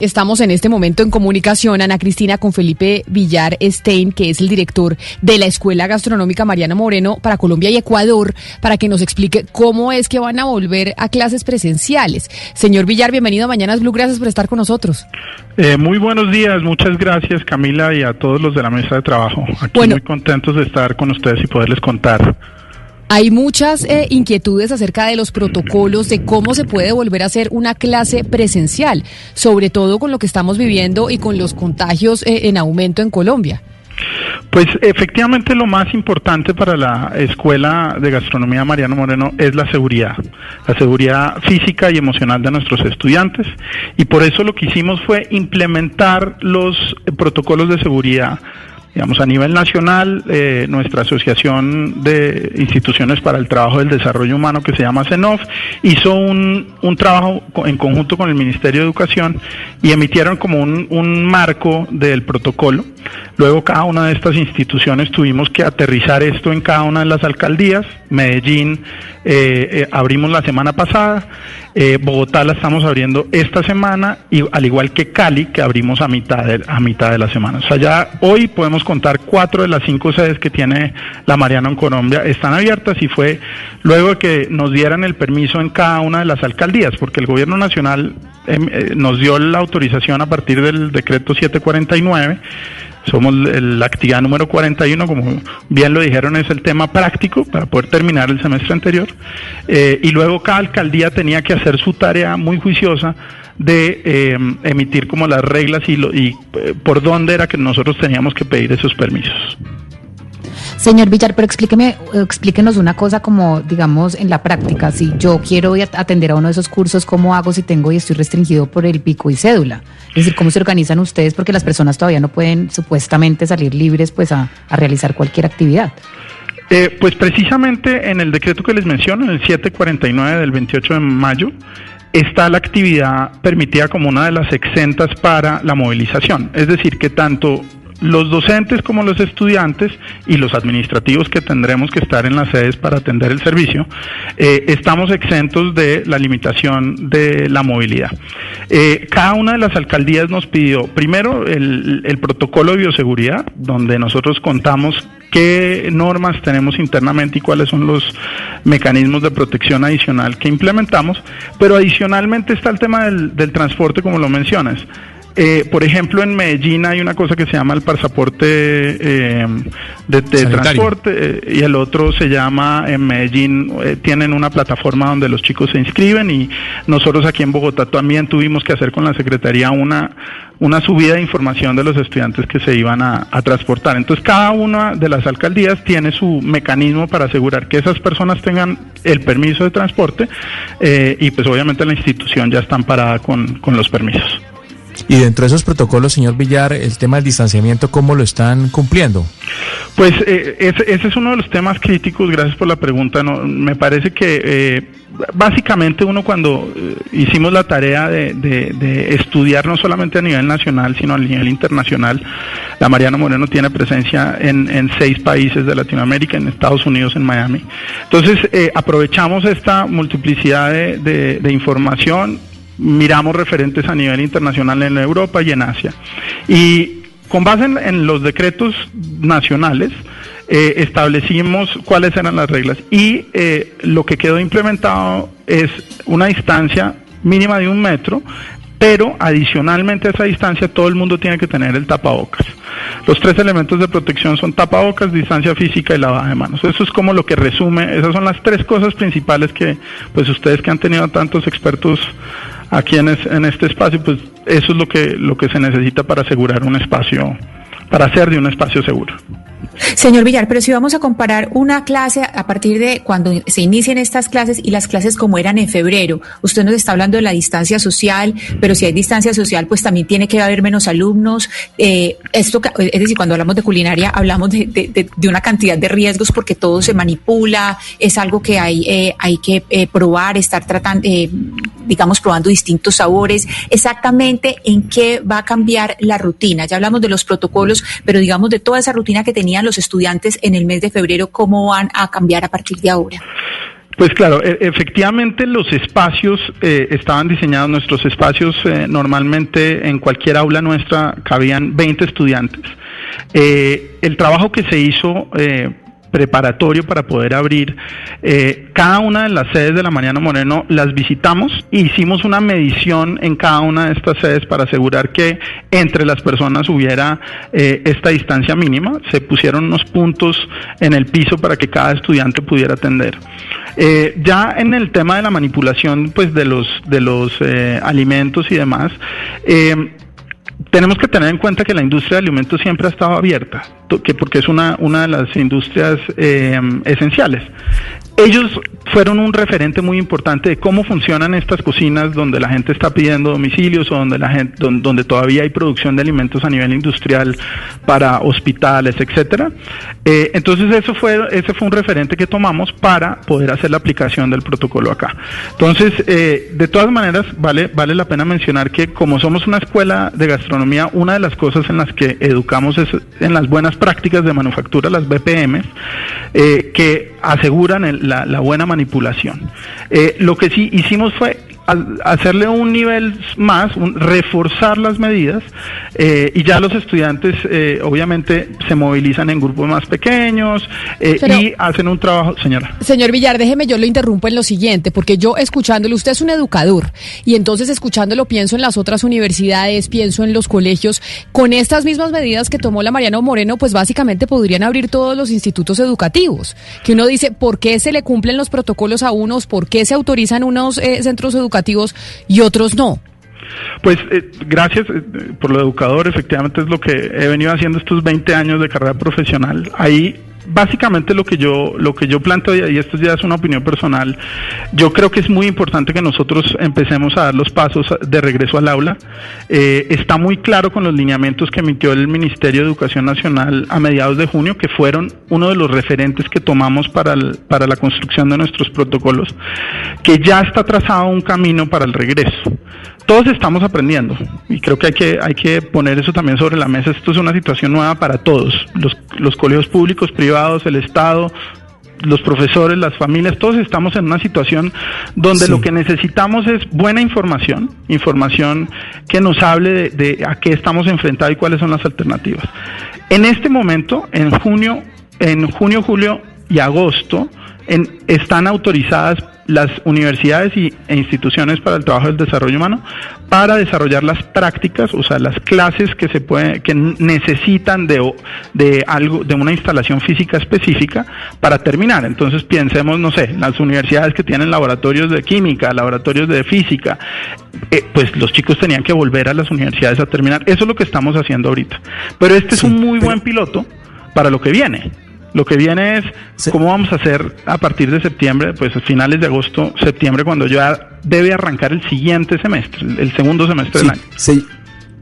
Estamos en este momento en comunicación, Ana Cristina, con Felipe Villar Stein, que es el director de la Escuela Gastronómica Mariano Moreno para Colombia y Ecuador, para que nos explique cómo es que van a volver a clases presenciales. Señor Villar, bienvenido a Mañanas Blue, gracias por estar con nosotros. Eh, muy buenos días, muchas gracias Camila y a todos los de la mesa de trabajo. Aquí muy contentos de estar con ustedes y poderles contar. Hay muchas eh, inquietudes acerca de los protocolos, de cómo se puede volver a hacer una clase presencial, sobre todo con lo que estamos viviendo y con los contagios eh, en aumento en Colombia. Pues efectivamente lo más importante para la Escuela de Gastronomía Mariano Moreno es la seguridad, la seguridad física y emocional de nuestros estudiantes y por eso lo que hicimos fue implementar los protocolos de seguridad Digamos, a nivel nacional, eh, nuestra Asociación de Instituciones para el Trabajo del Desarrollo Humano, que se llama CENOF, hizo un, un trabajo en conjunto con el Ministerio de Educación y emitieron como un, un marco del protocolo. Luego cada una de estas instituciones tuvimos que aterrizar esto en cada una de las alcaldías. Medellín eh, eh, abrimos la semana pasada, Bogotá la estamos abriendo esta semana y al igual que Cali que abrimos a mitad de, a mitad de la semana. O sea, ya hoy podemos contar cuatro de las cinco sedes que tiene la Mariana en Colombia. Están abiertas y fue luego de que nos dieran el permiso en cada una de las alcaldías, porque el gobierno nacional em, nos dio la autorización a partir del decreto 749 somos la actividad número 41, como bien lo dijeron, es el tema práctico para poder terminar el semestre anterior. Eh, y luego cada alcaldía tenía que hacer su tarea muy juiciosa de eh, emitir como las reglas y, y eh, por dónde era que nosotros teníamos que pedir esos permisos. Señor Villar, pero explíqueme, explíquenos una cosa como, digamos, en la práctica. Si yo quiero atender a uno de esos cursos, ¿cómo hago si tengo y estoy restringido por el pico y cédula? Es decir, ¿cómo se organizan ustedes? Porque las personas todavía no pueden supuestamente salir libres pues a, realizar cualquier actividad. Eh, pues precisamente en el decreto que les menciono, en el 749 del 28 de mayo, está la actividad permitida como una de las exentas para la movilización. Es decir, que tanto los docentes como los estudiantes y los administrativos que tendremos que estar en las sedes para atender el servicio, eh, estamos exentos de la limitación de la movilidad. Eh, cada una de las alcaldías nos pidió primero el, protocolo de bioseguridad, donde nosotros contamos qué normas tenemos internamente y cuáles son los mecanismos de protección adicional que implementamos, pero adicionalmente está el tema del transporte, como lo mencionas. Eh, por ejemplo, en Medellín hay una cosa que se llama el pasaporte eh, de, transporte eh, y el otro se llama, en Medellín tienen una plataforma donde los chicos se inscriben y nosotros aquí en Bogotá también tuvimos que hacer con la Secretaría una, una subida de información de los estudiantes que se iban a, a transportar. Entonces, cada una de las alcaldías tiene su mecanismo para asegurar que esas personas tengan el permiso de transporte y pues obviamente la institución ya está amparada con, con los permisos. Y dentro de esos protocolos, señor Villar, el tema del distanciamiento, ¿cómo lo están cumpliendo? Pues eh, ese, es uno de los temas críticos, gracias por la pregunta. No, me parece que eh, básicamente uno cuando eh, hicimos la tarea de, estudiar no solamente a nivel nacional, sino a nivel internacional, la Mariano Moreno tiene presencia en, seis países de Latinoamérica, en Estados Unidos, en Miami. Entonces aprovechamos esta multiplicidad de información miramos referentes a nivel internacional en Europa y en Asia. Y con base en, los decretos nacionales, eh, establecimos cuáles eran las reglas y eh, lo que quedó implementado es una distancia mínima de un metro, pero adicionalmente a esa distancia todo el mundo tiene que tener el tapabocas. Los tres elementos de protección son tapabocas, distancia física y lavada de manos. Eso es como lo que resume, esas son las tres cosas principales que pues ustedes que han tenido tantos expertos aquí en, en este espacio, pues eso es lo que, lo que se necesita para asegurar un espacio, para hacer de un espacio seguro. Señor Villar, pero si vamos a comparar una clase a partir de cuando se inician estas clases y las clases como eran en febrero, usted nos está hablando de la distancia social, pero si hay distancia social, pues también tiene que haber menos alumnos. Eh, esto, es decir, cuando hablamos de culinaria, hablamos de, una cantidad de riesgos porque todo se manipula, es algo que hay, eh, hay que eh, probar, estar tratando, digamos, probando distintos sabores. Exactamente en qué va a cambiar la rutina. Ya hablamos de los protocolos, pero digamos de toda esa rutina que tenían los estudiantes en el mes de febrero, ¿cómo van a cambiar a partir de ahora? Pues claro, e, efectivamente los espacios eh, estaban diseñados, nuestros espacios eh, normalmente en cualquier aula nuestra cabían 20 estudiantes. Eh, el trabajo que se hizo preparatorio para poder abrir eh, cada una de las sedes de la Mariano Moreno las visitamos e hicimos una medición en cada una de estas sedes para asegurar que entre las personas hubiera eh, esta distancia mínima. Se pusieron unos puntos en el piso para que cada estudiante pudiera atender. Eh, ya en el tema de la manipulación pues de los de los alimentos y demás tenemos que tener en cuenta que la industria de alimentos siempre ha estado abierta, que porque es una, una de las industrias eh, esenciales ellos fueron un referente muy importante de cómo funcionan estas cocinas donde la gente está pidiendo domicilios o donde la gente donde, todavía hay producción de alimentos a nivel industrial para hospitales, etcétera. Eh, entonces eso fue ese fue un referente que tomamos para poder hacer la aplicación del protocolo acá. Entonces eh, de todas maneras vale vale la pena mencionar que como somos una escuela de gastronomía, una de las cosas en las que educamos es en las buenas prácticas de manufactura, las BPM, eh, que aseguran el la, buena manipulación. Eh, lo que sí hicimos fue hacerle un nivel más, reforzar las medidas eh, y ya los estudiantes eh, obviamente se movilizan en grupos más pequeños y hacen un trabajo, señora. Señor Villar, déjeme yo lo interrumpo en lo siguiente, porque yo escuchándolo, usted es un educador y entonces escuchándolo pienso en las otras universidades, pienso en los colegios, con estas mismas medidas que tomó la Mariano Moreno, pues básicamente podrían abrir todos los institutos educativos, que uno dice, ¿por qué se le cumplen los protocolos a unos, por qué se autorizan unos eh, centros educativos y otros no. Pues eh, gracias eh, por lo educador, efectivamente es lo que he venido haciendo estos 20 años de carrera profesional. Ahí básicamente lo que yo lo que yo planteo y esto ya es una opinión personal yo creo que es muy importante que nosotros empecemos a dar los pasos de regreso al aula eh, está muy claro con los lineamientos que emitió el Ministerio de Educación Nacional a mediados de junio que fueron uno de los referentes que tomamos para para la construcción de nuestros protocolos que ya está trazado un camino para el regreso todos estamos aprendiendo y creo que hay que hay que poner eso también sobre la mesa. Esto es una situación nueva para todos, los, los colegios públicos, privados, el Estado, los profesores, las familias, todos estamos en una situación donde lo que necesitamos es buena información, información que nos hable de, a qué estamos enfrentados y cuáles son las alternativas. En este momento, en junio, en junio, julio y agosto, en, están autorizadas las universidades y, e instituciones para el trabajo del desarrollo humano para desarrollar las prácticas, o sea, las clases que se puede, que necesitan de, de algo, de una instalación física específica para terminar. Entonces pensemos, no sé, las universidades que tienen laboratorios de química, laboratorios de física, eh, pues los chicos tenían que volver a las universidades a terminar. Eso es lo que estamos haciendo ahorita. Pero este es un muy buen piloto para lo que viene. Lo que viene es cómo vamos a hacer a partir de septiembre, pues a finales de agosto, septiembre, cuando ya debe arrancar el siguiente semestre, el segundo semestre del año.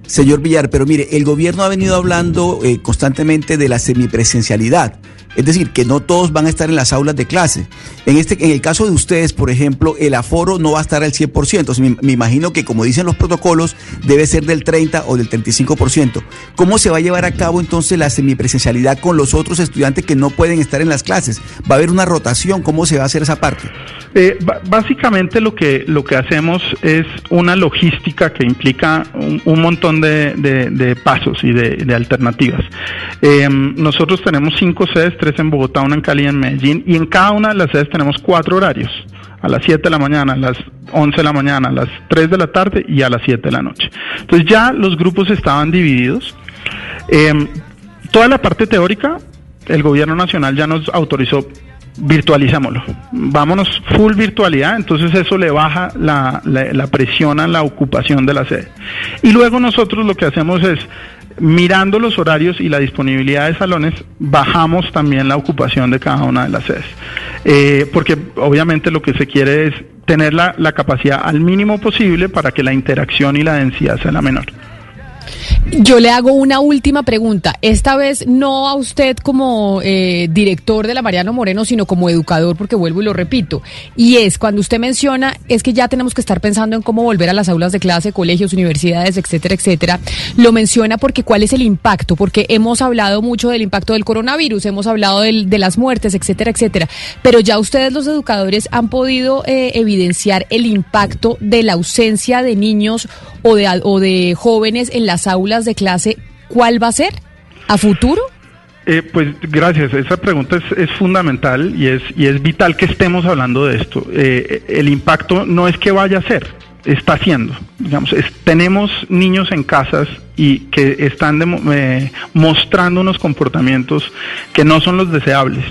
señor Villar, pero mire, el gobierno ha venido hablando eh, constantemente de la semipresencialidad. Es decir, que no todos van a estar en las aulas de clase. En, este, en el caso de ustedes, por ejemplo, el aforo no va a estar al 100%. me, me, imagino que, como dicen los protocolos, debe ser del 30 o del 35%. ¿Cómo se va a llevar a cabo entonces la semipresencialidad con los otros estudiantes que no pueden estar en las clases? ¿Va a haber una rotación? ¿Cómo se va a hacer esa parte? Eh, básicamente lo que, lo que hacemos es una logística que implica un, montón de, pasos y de, alternativas. Eh, nosotros tenemos cinco sedes, tres en Bogotá, una en Cali y en Medellín, y en cada una de las sedes tenemos cuatro horarios. A las 7 de la mañana, a las 11 de la mañana, a las 3 de la tarde y a las 7 de la noche. Entonces ya los grupos estaban divididos. Eh, toda la parte teórica, el gobierno nacional ya nos autorizó virtualicémoslo. Vámonos full virtualidad, entonces eso le baja la, la, presión a la ocupación de la sede. Y luego nosotros lo que hacemos es mirando los horarios y la disponibilidad de salones, bajamos también la ocupación de cada una de las sedes. Eh, porque obviamente lo que se quiere es tener la, la capacidad al mínimo posible para que la interacción y la densidad sea la menor. Yo le hago una última pregunta. Esta vez no a usted como eh, director de la Mariano Moreno, sino como educador, porque vuelvo y lo repito. Y es cuando usted menciona, es que ya tenemos que estar pensando en cómo volver a las aulas de clase, colegios, universidades, etcétera, etcétera. Lo menciona porque cuál es el impacto, porque hemos hablado mucho del impacto del coronavirus, hemos hablado de las muertes, etcétera, etcétera. Pero ya ustedes los educadores han podido eh, evidenciar el impacto de la ausencia de niños o de jóvenes en las aulas de clase, ¿cuál va a ser a futuro? Eh, pues gracias, esa pregunta es, es, fundamental y es, y es vital que estemos hablando de esto. Eh, el impacto no es que vaya a ser, está haciendo. Digamos, tenemos niños en casas y que están de, eh, mostrando unos comportamientos que no son los deseables.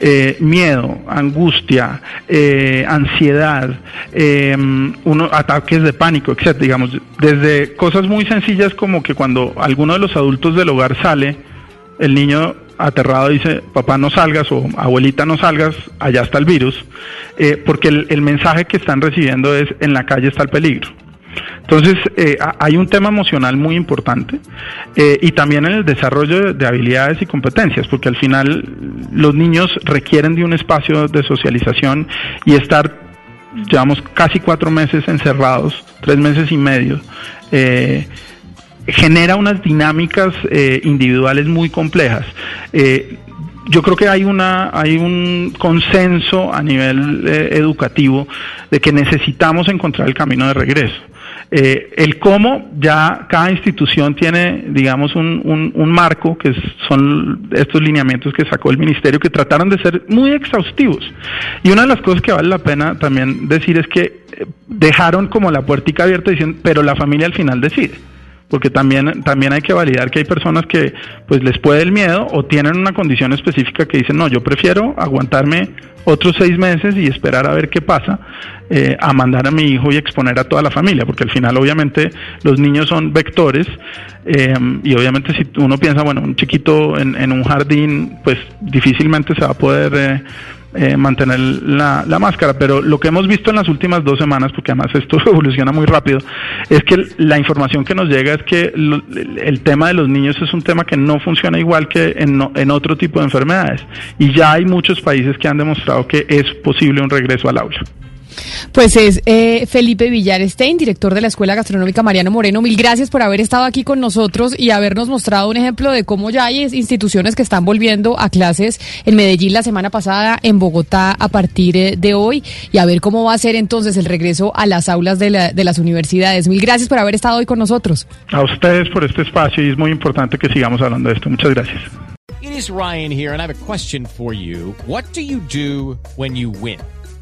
Eh, miedo, angustia, eh, ansiedad, eh, ataques de pánico, etc. Digamos, desde cosas muy sencillas como que cuando alguno de los adultos del hogar sale, el niño aterrado dice, papá no salgas o abuelita no salgas, allá está el virus, eh, porque el mensaje que están recibiendo es, en la calle está el peligro. Entonces, eh, hay un tema emocional muy importante eh, y también en el desarrollo de, de, habilidades y competencias, porque al final los niños requieren de un espacio de socialización y estar, llevamos casi cuatro meses encerrados, tres meses y medio. Eh, genera unas dinámicas eh, individuales muy complejas. Yo creo que hay una hay un consenso a nivel educativo de que necesitamos encontrar el camino de regreso. Eh, el cómo, ya cada institución tiene, digamos, un, un, un, marco, que son estos lineamientos que sacó el ministerio, que trataron de ser muy exhaustivos. Y una de las cosas que vale la pena también decir es que dejaron como la puertica abierta diciendo, pero la familia al final decide porque también, también hay que validar que hay personas que pues les puede el miedo o tienen una condición específica que dicen, no, yo prefiero aguantarme otros seis meses y esperar a ver qué pasa, eh, a mandar a mi hijo y exponer a toda la familia, porque al final obviamente los niños son vectores eh, y obviamente si uno piensa, bueno, un chiquito en, en, un jardín, pues difícilmente se va a poder... Eh, eh, mantener la, la, máscara. Pero lo que hemos visto en las últimas dos semanas, porque además esto evoluciona muy rápido, es que la información que nos llega es que el tema de los niños es un tema que no funciona igual que en, en otro tipo de enfermedades. Y ya hay muchos países que han demostrado que es posible un regreso al aula. Pues es eh, Felipe Villarestein, director de la Escuela Gastronómica Mariano Moreno. Mil gracias por haber estado aquí con nosotros y habernos mostrado un ejemplo de cómo ya hay instituciones que están volviendo a clases en Medellín la semana pasada, en Bogotá a partir eh, de hoy y a ver cómo va a ser entonces el regreso a las aulas de, la, de las universidades. Mil gracias por haber estado hoy con nosotros. A ustedes por este espacio y es muy importante que sigamos hablando de esto. Muchas gracias. It is Ryan here and I have a question for you. What do you do when you win?